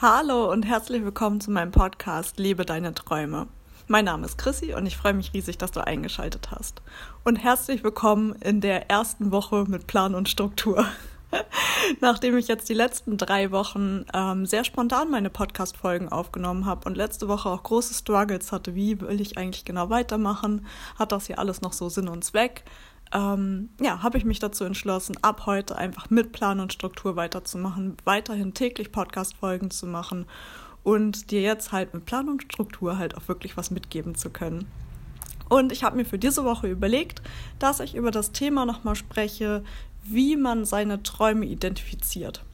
Hallo und herzlich willkommen zu meinem Podcast Lebe deine Träume. Mein Name ist Chrissy und ich freue mich riesig, dass du eingeschaltet hast. Und herzlich willkommen in der ersten Woche mit Plan und Struktur. Nachdem ich jetzt die letzten drei Wochen ähm, sehr spontan meine Podcast-Folgen aufgenommen habe und letzte Woche auch große Struggles hatte, wie will ich eigentlich genau weitermachen, hat das hier alles noch so Sinn und Zweck, ähm, ja, habe ich mich dazu entschlossen, ab heute einfach mit Plan und Struktur weiterzumachen, weiterhin täglich Podcast-Folgen zu machen und dir jetzt halt mit Plan und Struktur halt auch wirklich was mitgeben zu können. Und ich habe mir für diese Woche überlegt, dass ich über das Thema nochmal spreche, wie man seine Träume identifiziert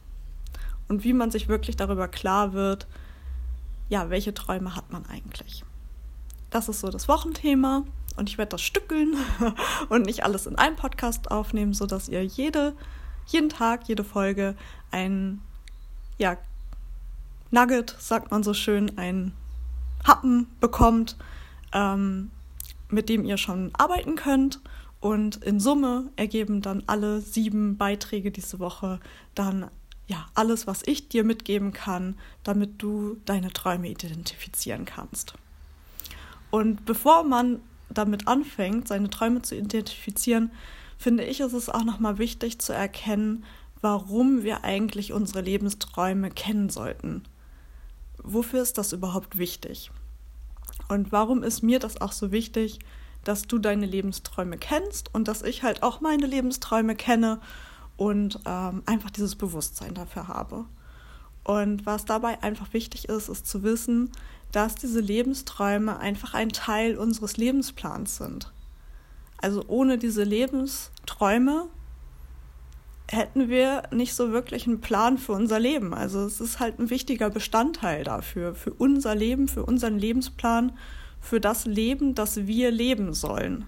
und wie man sich wirklich darüber klar wird, ja, welche Träume hat man eigentlich. Das ist so das Wochenthema und ich werde das stückeln und nicht alles in einem Podcast aufnehmen, sodass ihr jede, jeden Tag, jede Folge ein ja, Nugget, sagt man so schön, ein Happen bekommt, ähm, mit dem ihr schon arbeiten könnt. Und in Summe ergeben dann alle sieben Beiträge diese Woche dann ja alles, was ich dir mitgeben kann, damit du deine Träume identifizieren kannst. Und bevor man damit anfängt, seine Träume zu identifizieren, finde ich, ist es auch nochmal wichtig zu erkennen, warum wir eigentlich unsere Lebensträume kennen sollten. Wofür ist das überhaupt wichtig? Und warum ist mir das auch so wichtig, dass du deine Lebensträume kennst und dass ich halt auch meine Lebensträume kenne und ähm, einfach dieses Bewusstsein dafür habe. Und was dabei einfach wichtig ist, ist zu wissen, dass diese Lebensträume einfach ein Teil unseres Lebensplans sind. Also ohne diese Lebensträume hätten wir nicht so wirklich einen Plan für unser Leben. Also es ist halt ein wichtiger Bestandteil dafür, für unser Leben, für unseren Lebensplan, für das Leben, das wir leben sollen.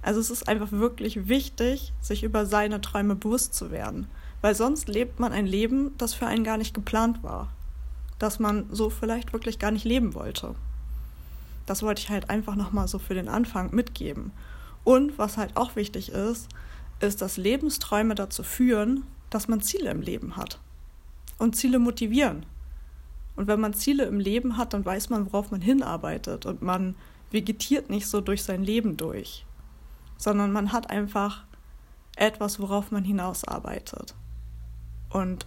Also es ist einfach wirklich wichtig, sich über seine Träume bewusst zu werden, weil sonst lebt man ein Leben, das für einen gar nicht geplant war dass man so vielleicht wirklich gar nicht leben wollte. Das wollte ich halt einfach nochmal so für den Anfang mitgeben. Und was halt auch wichtig ist, ist, dass Lebensträume dazu führen, dass man Ziele im Leben hat. Und Ziele motivieren. Und wenn man Ziele im Leben hat, dann weiß man, worauf man hinarbeitet. Und man vegetiert nicht so durch sein Leben durch. Sondern man hat einfach etwas, worauf man hinausarbeitet. Und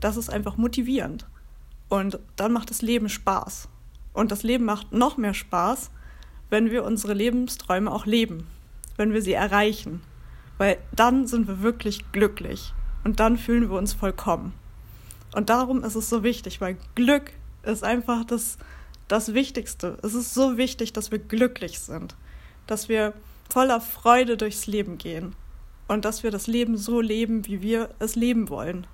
das ist einfach motivierend. Und dann macht das Leben Spaß. Und das Leben macht noch mehr Spaß, wenn wir unsere Lebensträume auch leben, wenn wir sie erreichen. Weil dann sind wir wirklich glücklich und dann fühlen wir uns vollkommen. Und darum ist es so wichtig, weil Glück ist einfach das, das Wichtigste. Es ist so wichtig, dass wir glücklich sind, dass wir voller Freude durchs Leben gehen und dass wir das Leben so leben, wie wir es leben wollen.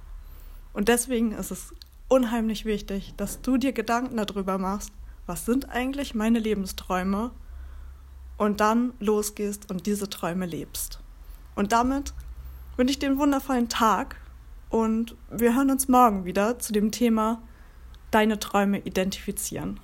Und deswegen ist es unheimlich wichtig, dass du dir Gedanken darüber machst, was sind eigentlich meine Lebensträume und dann losgehst und diese Träume lebst. Und damit wünsche ich dir einen wundervollen Tag und wir hören uns morgen wieder zu dem Thema deine Träume identifizieren.